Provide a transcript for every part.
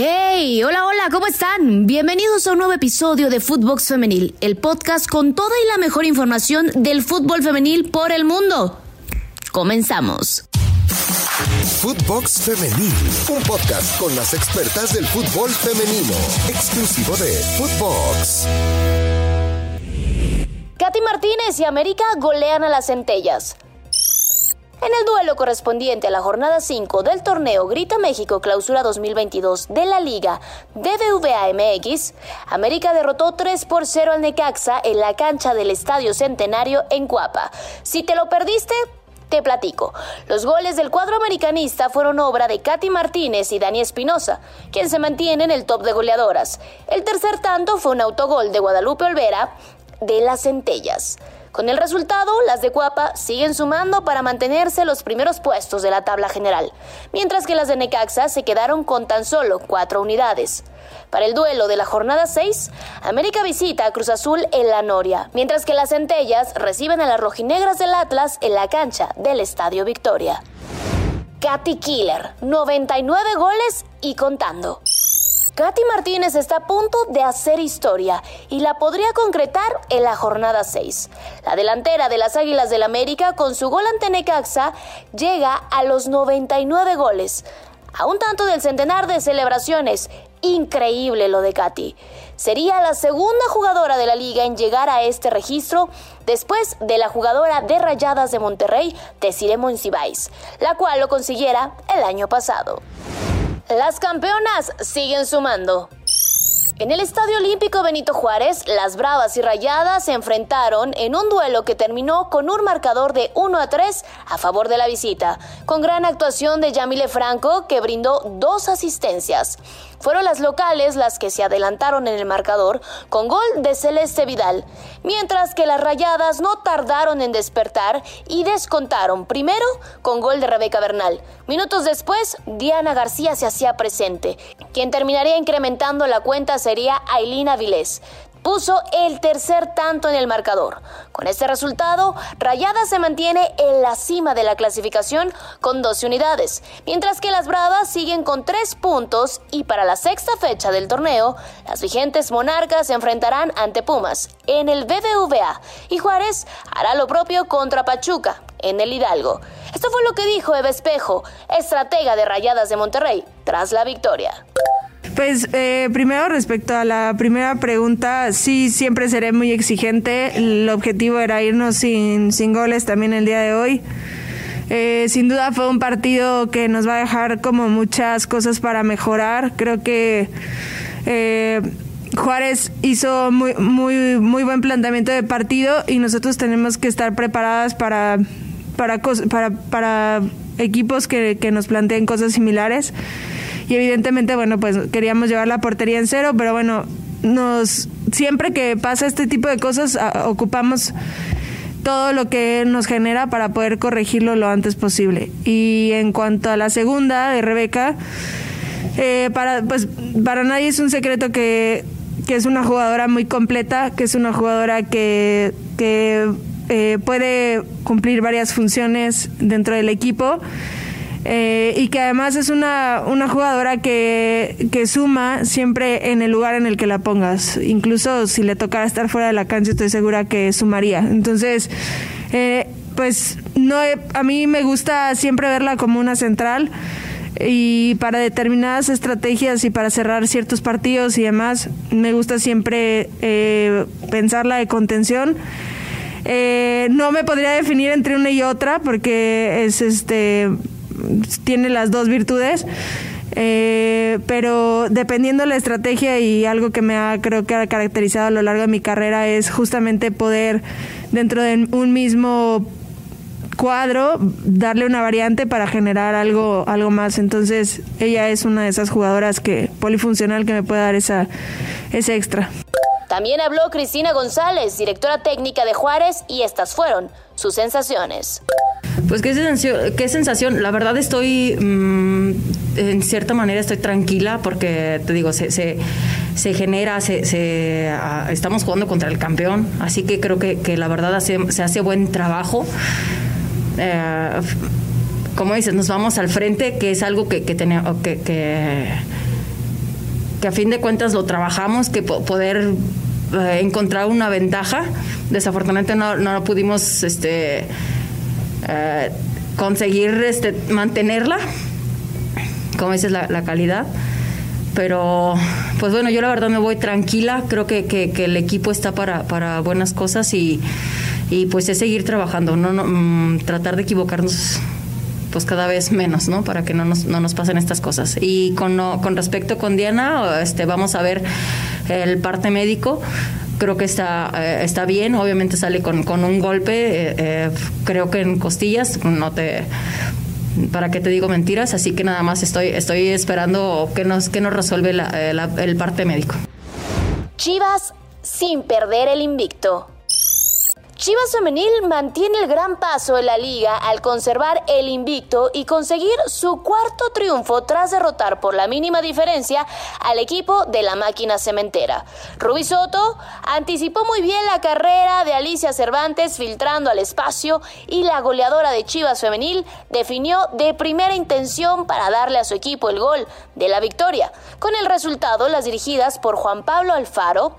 Hey, hola, hola, ¿cómo están? Bienvenidos a un nuevo episodio de Footbox Femenil, el podcast con toda y la mejor información del fútbol femenil por el mundo. Comenzamos. Footbox Femenil, un podcast con las expertas del fútbol femenino, exclusivo de Footbox. Katy Martínez y América golean a las centellas. En el duelo correspondiente a la jornada 5 del torneo Grita México Clausura 2022 de la Liga BBVA MX, América derrotó 3 por 0 al Necaxa en la cancha del Estadio Centenario en Cuapa. Si te lo perdiste, te platico. Los goles del cuadro americanista fueron obra de Katy Martínez y Dani Espinosa, quien se mantiene en el top de goleadoras. El tercer tanto fue un autogol de Guadalupe Olvera de las Centellas. Con el resultado, las de Cuapa siguen sumando para mantenerse los primeros puestos de la tabla general, mientras que las de Necaxa se quedaron con tan solo cuatro unidades. Para el duelo de la jornada 6, América visita a Cruz Azul en la Noria, mientras que las Centellas reciben a las rojinegras del Atlas en la cancha del Estadio Victoria. Katy Killer, 99 goles y contando. Katy Martínez está a punto de hacer historia y la podría concretar en la jornada 6. La delantera de las Águilas del América con su gol ante Necaxa llega a los 99 goles, a un tanto del centenar de celebraciones. Increíble lo de Katy. Sería la segunda jugadora de la liga en llegar a este registro después de la jugadora de Rayadas de Monterrey, Desiree Monsiváis, la cual lo consiguiera el año pasado. Las campeonas siguen sumando. En el Estadio Olímpico Benito Juárez, las Bravas y Rayadas se enfrentaron en un duelo que terminó con un marcador de 1 a 3 a favor de la visita, con gran actuación de Yamile Franco que brindó dos asistencias. Fueron las locales las que se adelantaron en el marcador con gol de Celeste Vidal, mientras que las Rayadas no tardaron en despertar y descontaron primero con gol de Rebeca Bernal. Minutos después, Diana García se hacía presente. Quien terminaría incrementando la cuenta sería Ailina Vilés puso el tercer tanto en el marcador. Con este resultado, Rayada se mantiene en la cima de la clasificación con 12 unidades, mientras que las Bravas siguen con 3 puntos y para la sexta fecha del torneo, las vigentes monarcas se enfrentarán ante Pumas en el BBVA y Juárez hará lo propio contra Pachuca en el Hidalgo. Esto fue lo que dijo Eva Espejo, estratega de Rayadas de Monterrey, tras la victoria. Pues eh, primero respecto a la primera pregunta, sí, siempre seré muy exigente. El objetivo era irnos sin, sin goles también el día de hoy. Eh, sin duda fue un partido que nos va a dejar como muchas cosas para mejorar. Creo que eh, Juárez hizo muy, muy, muy buen planteamiento de partido y nosotros tenemos que estar preparadas para, para, para, equipos que, que nos planteen cosas similares y evidentemente, bueno, pues queríamos llevar la portería en cero, pero bueno, nos siempre que pasa este tipo de cosas ocupamos todo lo que nos genera para poder corregirlo lo antes posible. Y en cuanto a la segunda de Rebeca, eh, para, pues, para nadie es un secreto que, que, es una jugadora muy completa, que es una jugadora que, que eh, puede cumplir varias funciones dentro del equipo eh, y que además es una, una jugadora que, que, suma siempre en el lugar en el que la pongas. Incluso si le tocara estar fuera de la cancha, estoy segura que sumaría. Entonces, eh, pues no a mí me gusta siempre verla como una central y para determinadas estrategias y para cerrar ciertos partidos y demás, me gusta siempre eh, pensarla de contención. no me podría definir entre una y otra porque es este tiene las dos virtudes. Eh, pero dependiendo de la estrategia y algo que me ha creo que caracterizado a lo largo de mi carrera es justamente poder dentro de un mismo cuadro darle una variante para generar algo algo más entonces ella es una de esas jugadoras que polifuncional que me puede dar esa ese extra también habló Cristina González directora técnica de Juárez y estas fueron sus sensaciones pues qué sensación, qué sensación. La verdad estoy, mm, en cierta manera estoy tranquila porque, te digo, se, se, genera, se, ah, estamos jugando contra el campeón, así que creo que, la verdad se hace buen trabajo. Eh, como dices, nos vamos al frente, que es algo que, que, que que a fin de cuentas lo trabajamos, que poder eh, encontrar una ventaja. Desafortunadamente no, no pudimos este, eh, conseguir este, mantenerla, como dices, la, la, calidad. Pero, pues bueno, yo la verdad me voy tranquila, creo que, el equipo está para, buenas cosas y, pues es seguir trabajando, no, no mm, tratar de equivocarnos pues cada vez menos, ¿no? Para que no nos, no nos pasen estas cosas. Y con, con respecto con Diana, este, vamos a ver el parte médico creo que está, eh, está bien, obviamente sale con, con un golpe, eh, eh, creo que en costillas, no te para qué te digo mentiras, así que nada más estoy, estoy esperando que nos, que nos resuelve el parte médico. Chivas sin perder el invicto. Chivas Femenil mantiene el gran paso en la liga al conservar el invicto y conseguir su cuarto triunfo tras derrotar por la mínima diferencia al equipo de la máquina cementera. Rubí Soto anticipó muy bien la carrera de Alicia Cervantes filtrando al espacio y la goleadora de Chivas Femenil definió de primera intención para darle a su equipo el gol de la victoria. Con el resultado, las dirigidas por Juan Pablo Alfaro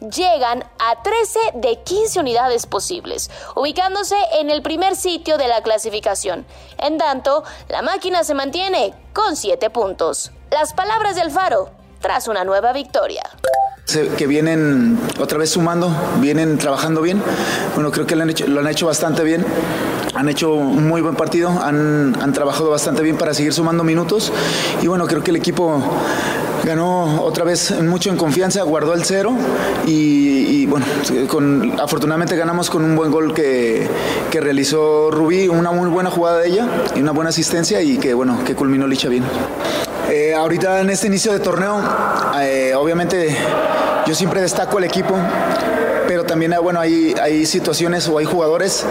llegan a 13 de 15 unidades posibles, ubicándose en el primer sitio de la clasificación. En tanto, la máquina se mantiene con 7 puntos. Las palabras del Faro tras una nueva victoria que vienen otra vez sumando, vienen trabajando bien. Bueno, creo que lo han hecho, lo han hecho bastante bien. Han hecho un muy buen partido, han, han trabajado bastante bien para seguir sumando minutos. Y bueno, creo que el equipo ganó otra vez mucho en confianza, guardó el cero y, bueno, con, afortunadamente ganamos con un buen gol que, que, realizó Rubí, una muy buena jugada de ella y una buena asistencia y que bueno, que culminó Licha bien. Eh, ahorita en este inicio de torneo, eh, obviamente yo siempre destaco el equipo, pero también bueno, hay, hay situaciones o hay jugadores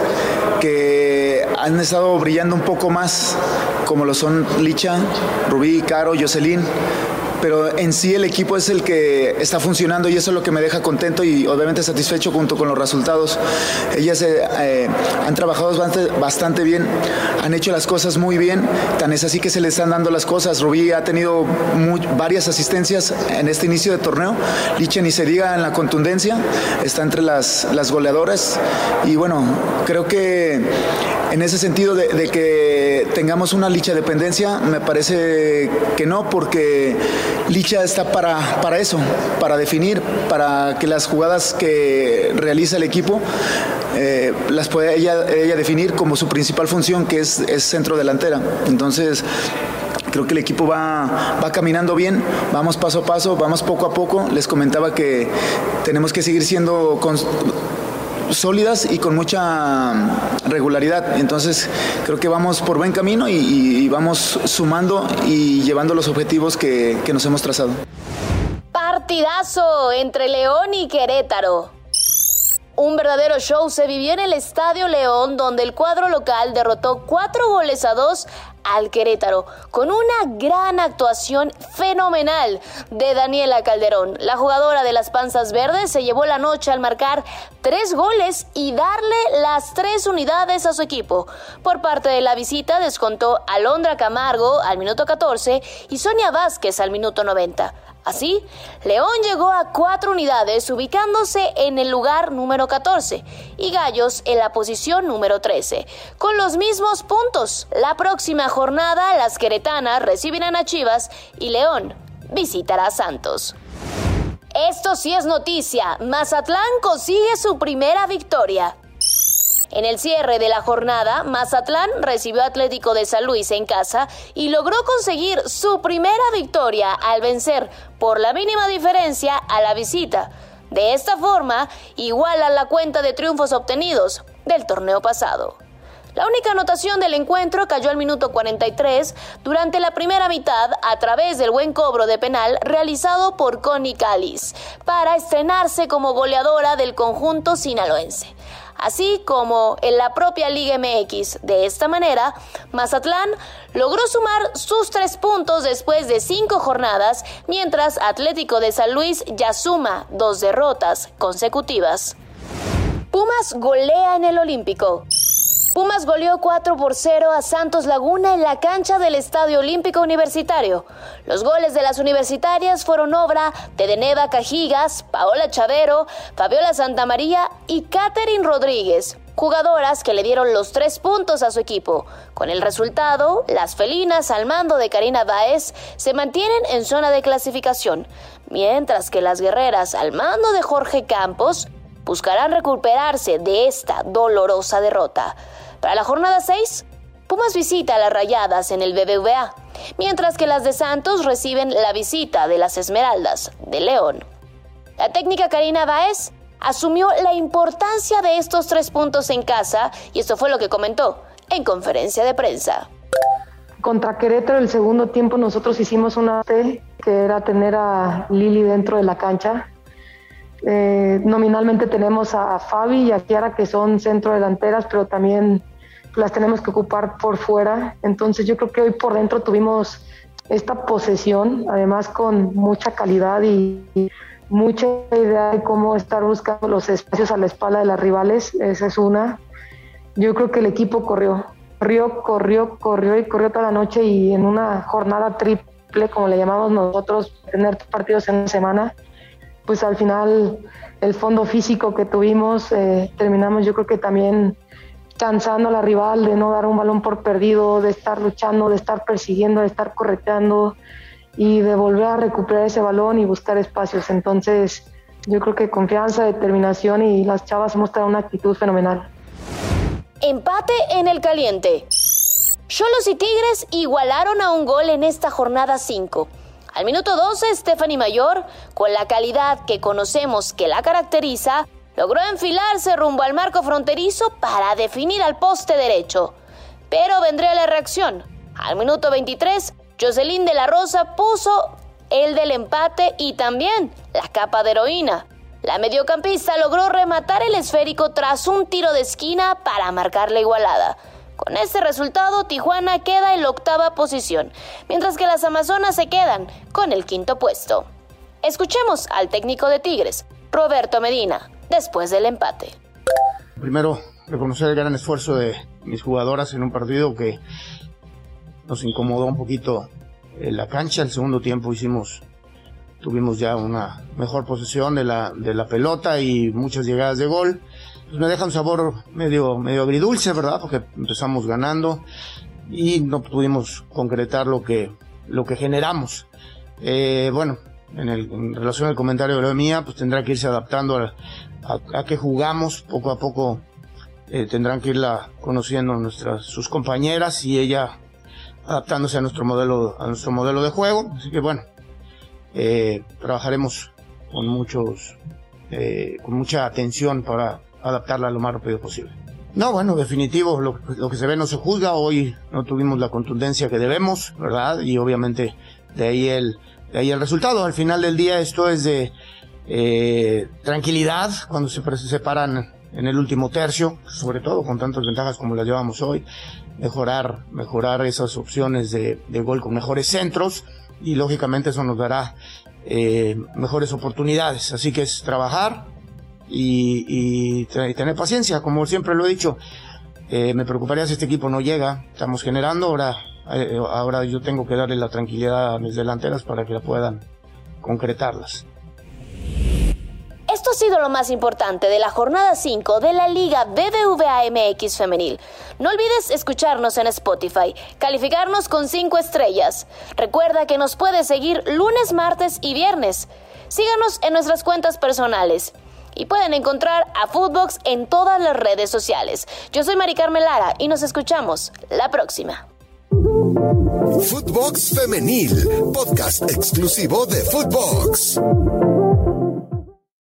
que han estado brillando un poco más, como lo son Licha, Rubí, Caro, Jocelyn pero en sí el equipo es el que está funcionando y eso es lo que me deja contento y obviamente satisfecho junto con los resultados. Ellas eh, eh, han trabajado bastante, bien, han hecho las cosas muy bien, tan es así que se le están dando las cosas. Rubí ha tenido varias asistencias en este inicio de torneo, Liche ni se diga en la contundencia, está entre las, las goleadoras y bueno, creo que en ese sentido de que tengamos una licha dependencia, me parece que no, porque Licha está para, para eso, para definir, para que las jugadas que realiza el equipo eh, las pueda ella, ella, definir como su principal función, que es, es centro delantera. Entonces, creo que el equipo va, va caminando bien, vamos paso a paso, vamos poco a poco. Les comentaba que tenemos que seguir siendo sólidas y con mucha regularidad. Entonces creo que vamos por buen camino y, vamos sumando y llevando los objetivos que, que nos hemos trazado. Partidazo entre León y Querétaro. Un verdadero show se vivió en el Estadio León, donde el cuadro local derrotó cuatro goles a dos al Querétaro, con una gran actuación fenomenal de Daniela Calderón. La jugadora de las Panzas Verdes se llevó la noche al marcar tres goles y darle las tres unidades a su equipo. Por parte de la visita descontó Alondra Camargo al minuto 14 y Sonia Vázquez al minuto 90. Así, León llegó a cuatro unidades ubicándose en el lugar número 14 y Gallos en la posición número 13, con los mismos puntos. La próxima jornada las queretanas recibirán a Chivas y León visitará a Santos. Esto sí es noticia, Mazatlán consigue su primera victoria. En el cierre de la jornada, Mazatlán recibió Atlético de San Luis en casa y logró conseguir su primera victoria al vencer por la mínima diferencia a la visita. De esta forma, iguala la cuenta de triunfos obtenidos del torneo pasado. La única anotación del encuentro cayó al minuto 43 durante la primera mitad a través del buen cobro de penal realizado por Connie Callis para estrenarse como goleadora del conjunto sinaloense así como en la propia Liga MX. De esta manera, Mazatlán logró sumar sus tres puntos después de cinco jornadas, mientras Atlético de San Luis ya suma dos derrotas consecutivas. Pumas golea en el Olímpico. Pumas goleó 4 por 0 a Santos Laguna en la cancha del Estadio Olímpico Universitario. Los goles de las universitarias fueron obra de Deneva Cajigas, Paola Chavero, Fabiola Santamaría y Catherine Rodríguez, jugadoras que le dieron los tres puntos a su equipo. Con el resultado, las felinas al mando de Karina Baez se mantienen en zona de clasificación, mientras que las guerreras al mando de Jorge Campos buscarán recuperarse de esta dolorosa derrota. Para la jornada 6, Pumas visita a las Rayadas en el BBVA, mientras que las de Santos reciben la visita de las Esmeraldas de León. La técnica Karina Baez asumió la importancia de estos tres puntos en casa y esto fue lo que comentó en conferencia de prensa. Contra Querétaro el segundo tiempo nosotros hicimos una T que era tener a Lili dentro de la cancha. Eh, nominalmente tenemos a Fabi y a Kiara que son centro delanteras, pero también las tenemos que ocupar por fuera. Entonces yo creo que hoy por dentro tuvimos esta posesión, además con mucha calidad y, mucha idea de cómo estar buscando los espacios a la espalda de las rivales. Esa es una. Yo creo que el equipo corrió, corrió, corrió, corrió y corrió toda la noche y en una jornada triple, como le llamamos nosotros, tener partidos en una semana, pues al final el fondo físico que tuvimos, eh, terminamos yo creo que también cansando a la rival, de no dar un balón por perdido, de estar luchando, de estar persiguiendo, de estar correteando y de volver a recuperar ese balón y buscar espacios. Entonces, yo creo que confianza, determinación y las chavas mostraron una actitud fenomenal. Empate en el caliente. Cholos y Tigres igualaron a un gol en esta jornada 5. Al minuto 12, Stephanie Mayor, con la calidad que conocemos que la caracteriza, logró enfilarse rumbo al marco fronterizo para definir al poste derecho. Pero vendría la reacción. Al minuto 23, Jocelyn de la Rosa puso el del empate y también la capa de heroína. La mediocampista logró rematar el esférico tras un tiro de esquina para marcar la igualada. Con este resultado, Tijuana queda en la octava posición, mientras que las Amazonas se quedan con el quinto puesto. Escuchemos al técnico de Tigres, Roberto Medina, después del empate. Primero, reconocer el gran esfuerzo de mis jugadoras en un partido que nos incomodó un poquito en la cancha. El segundo tiempo hicimos, tuvimos ya una mejor posesión de la, de la pelota y muchas llegadas de gol. Pues me deja un sabor medio, medio agridulce, ¿verdad? Porque empezamos ganando y no pudimos concretar lo que, lo que generamos. Eh, bueno, en, el, en, relación al comentario de la mía, pues tendrá que irse adaptando a, a, a que jugamos poco a poco. Eh, tendrán que irla conociendo nuestras sus compañeras y ella adaptándose a nuestro modelo a nuestro modelo de juego. Así que bueno eh, trabajaremos con muchos eh, con mucha atención para adaptarla lo más rápido posible. No bueno definitivo lo, lo, que se ve no se juzga. Hoy no tuvimos la contundencia que debemos verdad y obviamente de ahí el de ahí el resultado. Al final del día esto es de eh, tranquilidad cuando se separan en el último tercio, sobre todo con tantas ventajas como las llevamos hoy, mejorar, mejorar esas opciones de, de gol con mejores centros y lógicamente eso nos dará eh, mejores oportunidades. Así que es trabajar y, y, y, tener paciencia, como siempre lo he dicho. Eh, me preocuparía si este equipo no llega. Estamos generando, ahora, eh, ahora yo tengo que darle la tranquilidad a mis delanteras para que puedan concretarlas. Esto ha sido lo más importante de la jornada 5 de la Liga BBVA MX Femenil. No olvides escucharnos en Spotify, calificarnos con 5 estrellas. Recuerda que nos puedes seguir lunes, martes y viernes. Síganos en nuestras cuentas personales. Y pueden encontrar a Footbox en todas las redes sociales. Yo soy Mari Carmen Lara y nos escuchamos la próxima. Footbox Femenil, podcast exclusivo de Footbox.